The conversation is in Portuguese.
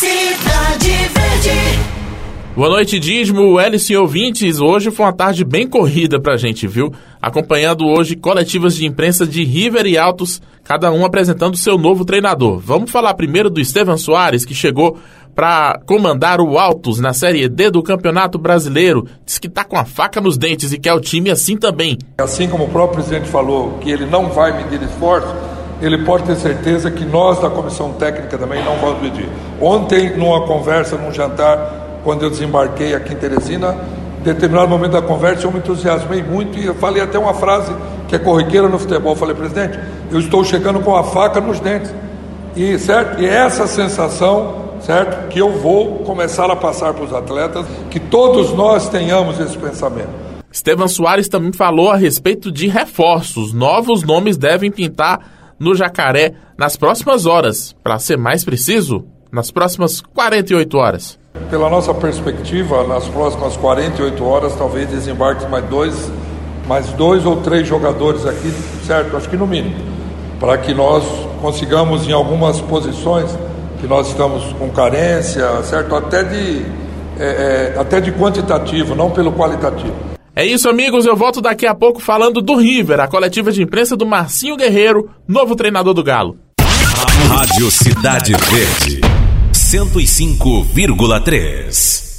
Cidade Verde. Boa noite, Dízimo, Hélice e ouvintes. Hoje foi uma tarde bem corrida pra gente, viu? Acompanhando hoje coletivas de imprensa de River e Altos, cada um apresentando seu novo treinador. Vamos falar primeiro do Estevan Soares, que chegou para comandar o Altos na Série D do Campeonato Brasileiro. Diz que tá com a faca nos dentes e quer o time assim também. Assim como o próprio presidente falou que ele não vai medir esforço, ele pode ter certeza que nós da comissão técnica também não vamos medir. Ontem, numa conversa, num jantar, quando eu desembarquei aqui em Teresina, em determinado momento da conversa eu me entusiasmei muito e eu falei até uma frase que é corriqueira no futebol. Eu falei, presidente, eu estou chegando com a faca nos dentes. E, certo? e essa sensação certo? Que eu vou começar a passar para os atletas, que todos nós tenhamos esse pensamento. Estevam Soares também falou a respeito de reforços. Novos nomes devem pintar no Jacaré nas próximas horas. Para ser mais preciso, nas próximas 48 horas. Pela nossa perspectiva, nas próximas 48 horas, talvez desembarque mais dois, mais dois ou três jogadores aqui, certo? Acho que no mínimo, para que nós consigamos em algumas posições que nós estamos com carência, certo? Até de, é, é, até de quantitativo, não pelo qualitativo. É isso, amigos. Eu volto daqui a pouco falando do River, a coletiva de imprensa do Marcinho Guerreiro, novo treinador do Galo. Rádio Cidade Verde, 105,3.